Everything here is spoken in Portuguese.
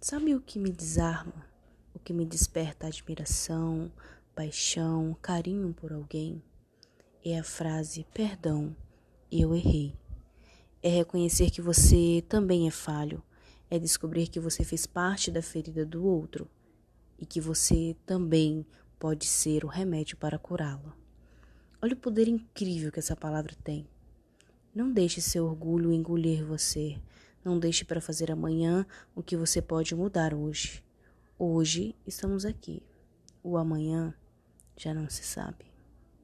Sabe o que me desarma? O que me desperta admiração, paixão, carinho por alguém? É a frase: perdão, eu errei. É reconhecer que você também é falho. É descobrir que você fez parte da ferida do outro e que você também pode ser o remédio para curá-la. Olha o poder incrível que essa palavra tem. Não deixe seu orgulho engolir você. Não deixe para fazer amanhã o que você pode mudar hoje. Hoje estamos aqui. O amanhã já não se sabe.